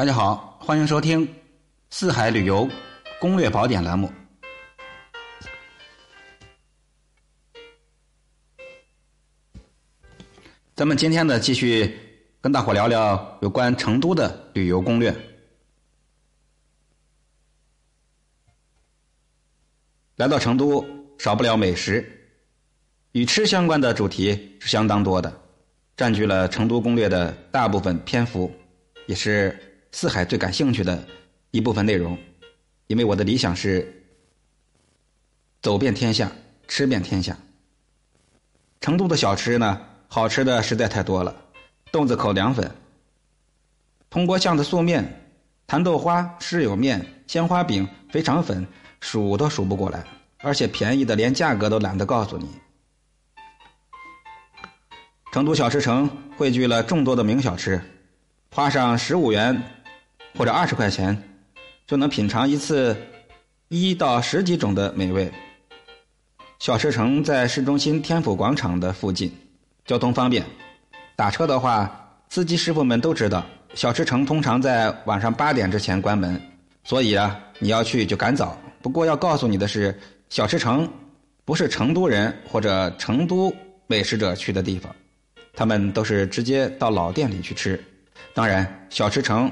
大家好，欢迎收听《四海旅游攻略宝典》栏目。咱们今天呢，继续跟大伙聊聊有关成都的旅游攻略。来到成都，少不了美食，与吃相关的主题是相当多的，占据了成都攻略的大部分篇幅，也是四海最感兴趣的一部分内容。因为我的理想是走遍天下，吃遍天下。成都的小吃呢？好吃的实在太多了，豆子口凉粉、铜锅巷的素面、蚕豆花、湿油面、鲜花饼、肥肠粉，数都数不过来，而且便宜的连价格都懒得告诉你。成都小吃城汇聚了众多的名小吃，花上十五元或者二十块钱，就能品尝一次一到十几种的美味。小吃城在市中心天府广场的附近。交通方便，打车的话，司机师傅们都知道，小吃城通常在晚上八点之前关门，所以啊，你要去就赶早。不过要告诉你的是，小吃城不是成都人或者成都美食者去的地方，他们都是直接到老店里去吃。当然，小吃城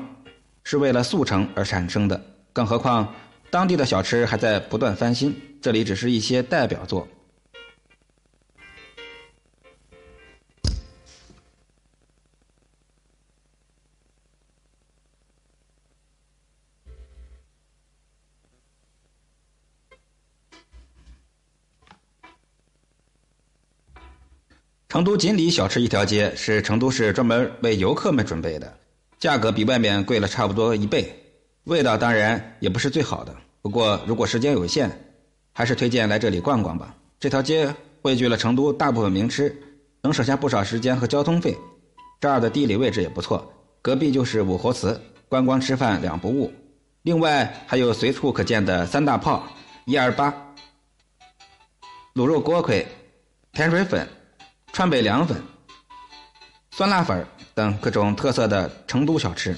是为了速成而产生的，更何况当地的小吃还在不断翻新，这里只是一些代表作。成都锦里小吃一条街是成都市专门为游客们准备的，价格比外面贵了差不多一倍，味道当然也不是最好的。不过如果时间有限，还是推荐来这里逛逛吧。这条街汇聚了成都大部分名吃，能省下不少时间和交通费。这儿的地理位置也不错，隔壁就是武侯祠，观光吃饭两不误。另外还有随处可见的三大炮、一二八、卤肉锅盔、甜水粉。川北凉粉、酸辣粉儿等各种特色的成都小吃。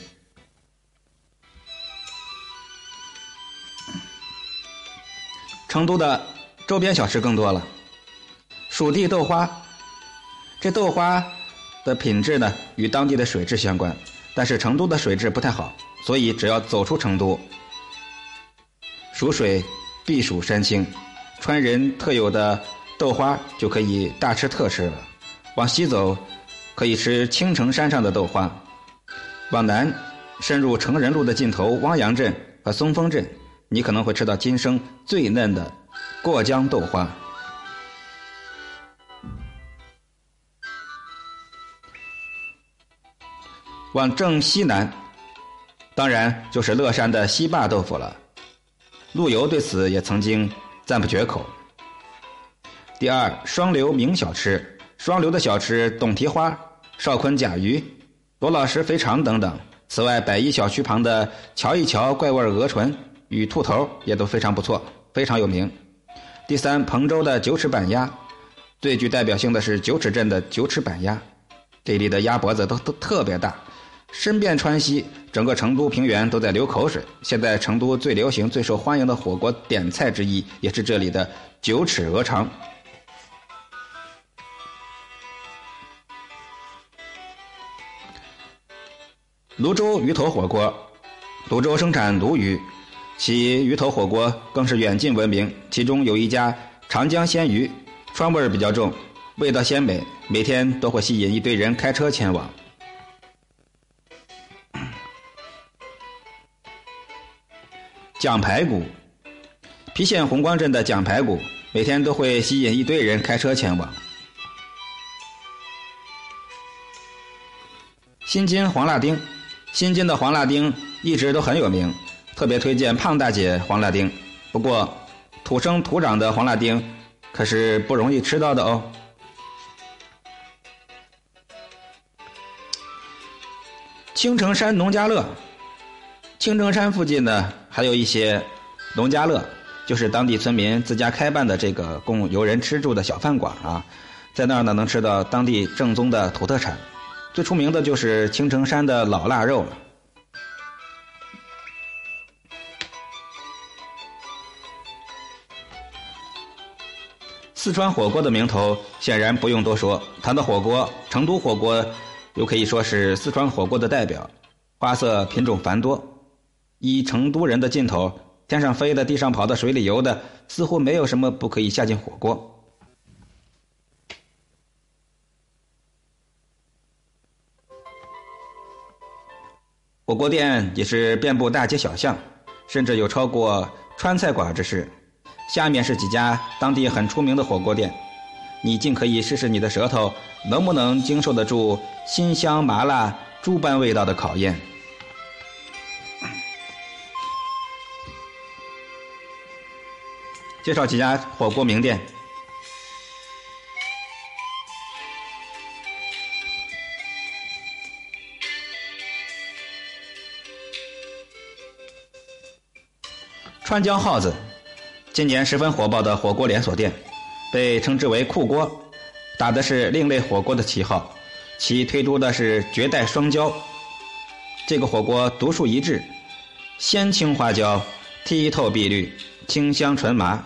成都的周边小吃更多了，蜀地豆花。这豆花的品质呢，与当地的水质相关，但是成都的水质不太好，所以只要走出成都，蜀水必属山清，川人特有的豆花就可以大吃特吃了。往西走，可以吃青城山上的豆花；往南，深入成人路的尽头汪洋镇和松峰镇，你可能会吃到今生最嫩的过江豆花。往正西南，当然就是乐山的西坝豆腐了。陆游对此也曾经赞不绝口。第二，双流名小吃。双流的小吃，董蹄花、邵坤甲鱼、罗老师肥肠等等。此外，百亿小区旁的瞧一瞧怪味鹅唇与兔头也都非常不错，非常有名。第三，彭州的九齿板鸭，最具代表性的是九齿镇的九齿板鸭，这里的鸭脖子都都特别大，身遍川西，整个成都平原都在流口水。现在成都最流行、最受欢迎的火锅点菜之一，也是这里的九齿鹅肠。泸州鱼头火锅，泸州生产鲈鱼，其鱼头火锅更是远近闻名。其中有一家长江鲜鱼，川味儿比较重，味道鲜美，每天都会吸引一堆人开车前往。蒋排骨，郫县红光镇的蒋排骨，每天都会吸引一堆人开车前往。新津黄辣丁。新津的黄辣丁一直都很有名，特别推荐胖大姐黄辣丁。不过，土生土长的黄辣丁可是不容易吃到的哦。青城山农家乐，青城山附近呢还有一些农家乐，就是当地村民自家开办的这个供游人吃住的小饭馆啊，在那儿呢能吃到当地正宗的土特产。最出名的就是青城山的老腊肉了。四川火锅的名头显然不用多说谈到火锅成都火锅又可以说是四川火锅的代表花色品种繁多。以成都人的劲头天上飞的地上跑的水里游的似乎没有什么不可以下进火锅。火锅店也是遍布大街小巷，甚至有超过川菜馆之势。下面是几家当地很出名的火锅店，你尽可以试试你的舌头能不能经受得住辛香麻辣诸般味道的考验。介绍几家火锅名店：川江耗子。今年十分火爆的火锅连锁店，被称之为“酷锅”，打的是另类火锅的旗号。其推出的是绝代双骄，这个火锅独树一帜，鲜青花椒，剔透碧绿，清香纯麻，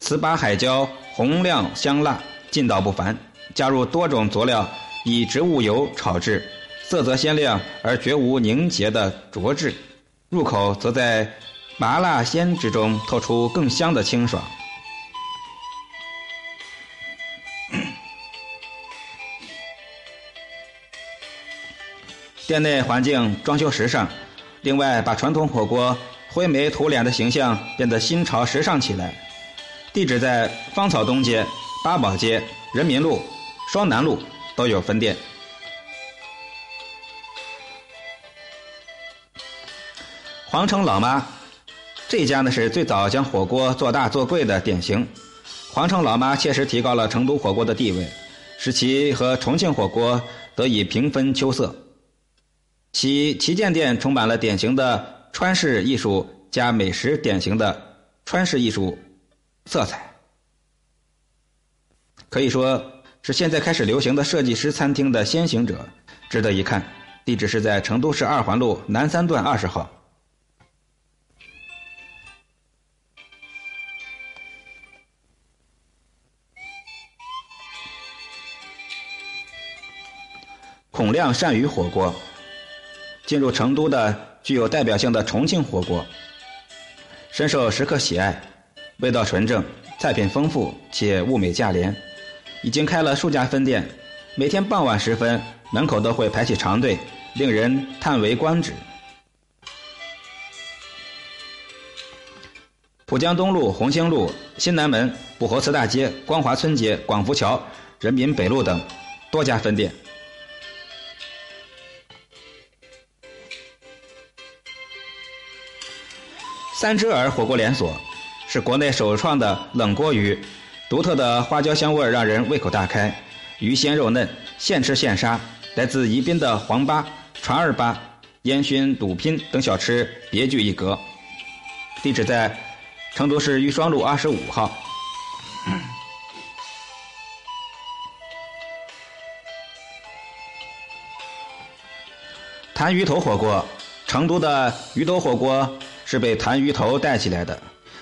糍粑海椒红亮香辣，劲道不凡。加入多种佐料，以植物油炒制，色泽鲜亮而绝无凝结的浊质，入口则在。麻辣鲜之中透出更香的清爽。店内环境装修时尚，另外把传统火锅灰眉土脸的形象变得新潮时尚起来。地址在芳草东街、八宝街、人民路、双南路都有分店。皇城老妈。这家呢是最早将火锅做大做贵的典型，皇城老妈切实提高了成都火锅的地位，使其和重庆火锅得以平分秋色。其旗舰店充满了典型的川式艺术加美食典型的川式艺术色彩，可以说是现在开始流行的设计师餐厅的先行者，值得一看。地址是在成都市二环路南三段二十号。孔亮鳝鱼火锅，进入成都的具有代表性的重庆火锅，深受食客喜爱，味道纯正，菜品丰富且物美价廉，已经开了数家分店，每天傍晚时分门口都会排起长队，令人叹为观止。浦江东路、红星路、新南门、武侯祠大街、光华村街、广福桥、人民北路等多家分店。三只耳火锅连锁是国内首创的冷锅鱼，独特的花椒香味让人胃口大开，鱼鲜肉嫩，现吃现杀。来自宜宾的黄粑、传儿粑、烟熏肚拼等小吃别具一格。地址在成都市玉双路二十五号。谭鱼头火锅，成都的鱼头火锅。是被谭鱼头带起来的，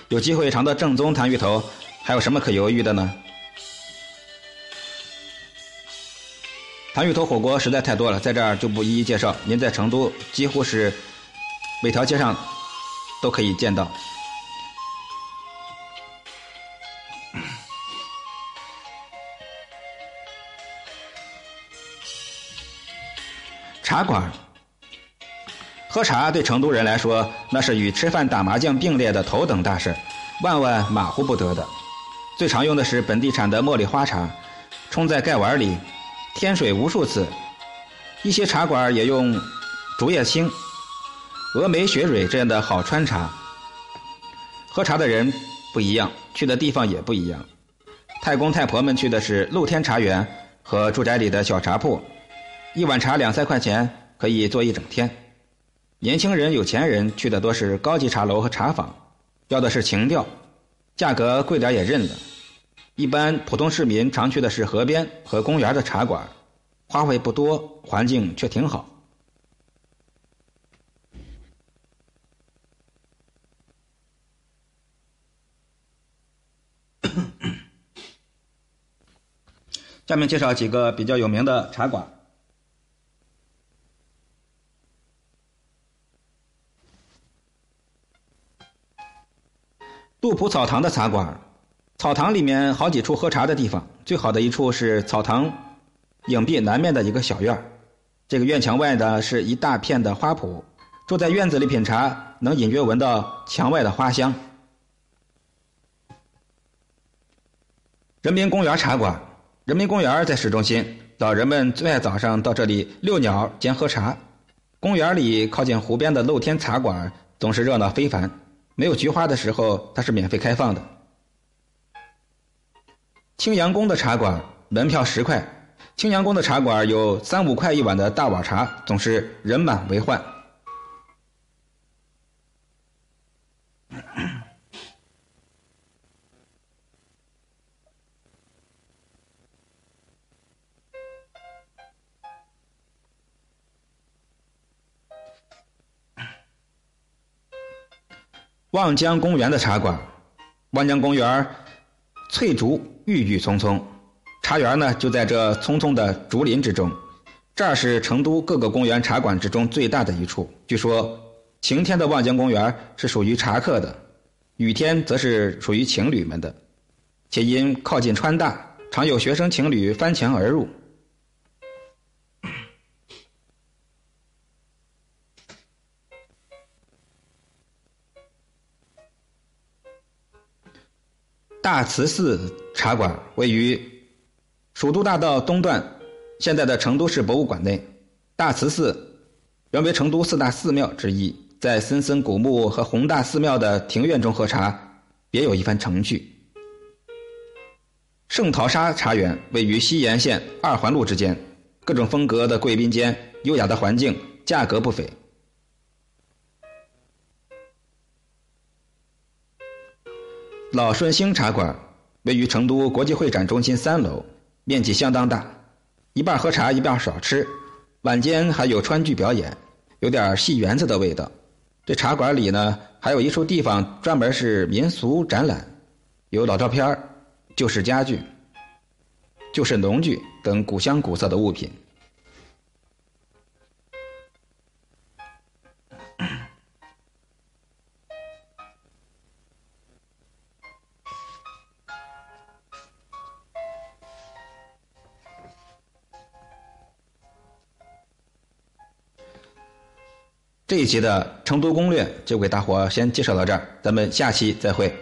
有机会尝到正宗谭鱼头，还有什么可犹豫的呢？谭鱼头火锅实在太多了，在这儿就不一一介绍。您在成都几乎是每条街上都可以见到。茶馆。喝茶对成都人来说，那是与吃饭打麻将并列的头等大事，万万马虎不得的。最常用的是本地产的茉莉花茶，冲在盖碗里，添水无数次。一些茶馆也用竹叶青、峨眉雪蕊这样的好川茶。喝茶的人不一样，去的地方也不一样。太公太婆们去的是露天茶园和住宅里的小茶铺，一碗茶两三块钱可以坐一整天。年轻人、有钱人去的多是高级茶楼和茶坊，要的是情调，价格贵点也认了。一般普通市民常去的是河边和公园的茶馆，花费不多，环境却挺好。下面介绍几个比较有名的茶馆。杜甫草堂的茶馆，草堂里面好几处喝茶的地方，最好的一处是草堂影壁南面的一个小院这个院墙外的是一大片的花圃，坐在院子里品茶，能隐约闻到墙外的花香。人民公园茶馆，人民公园在市中心，老人们最爱早上到这里遛鸟兼喝茶。公园里靠近湖边的露天茶馆总是热闹非凡。没有菊花的时候，它是免费开放的。青羊宫的茶馆门票十块，青羊宫的茶馆有三五块一碗的大碗茶，总是人满为患。望江公园的茶馆，望江公园翠竹郁郁葱葱，茶园呢就在这葱葱的竹林之中。这儿是成都各个公园茶馆之中最大的一处。据说晴天的望江公园是属于茶客的，雨天则是属于情侣们的，且因靠近川大，常有学生情侣翻墙而入。大慈寺茶馆位于蜀都大道东段，现在的成都市博物馆内。大慈寺原为成都四大寺庙之一，在森森古墓和宏大寺庙的庭院中喝茶，别有一番情趣。圣淘沙茶园位于西延线二环路之间，各种风格的贵宾间，优雅的环境，价格不菲。老顺兴茶馆位于成都国际会展中心三楼，面积相当大，一半喝茶一半少吃，晚间还有川剧表演，有点戏园子的味道。这茶馆里呢，还有一处地方专门是民俗展览，有老照片、旧式家具、旧式农具等古香古色的物品。这一集的成都攻略就给大伙先介绍到这儿，咱们下期再会。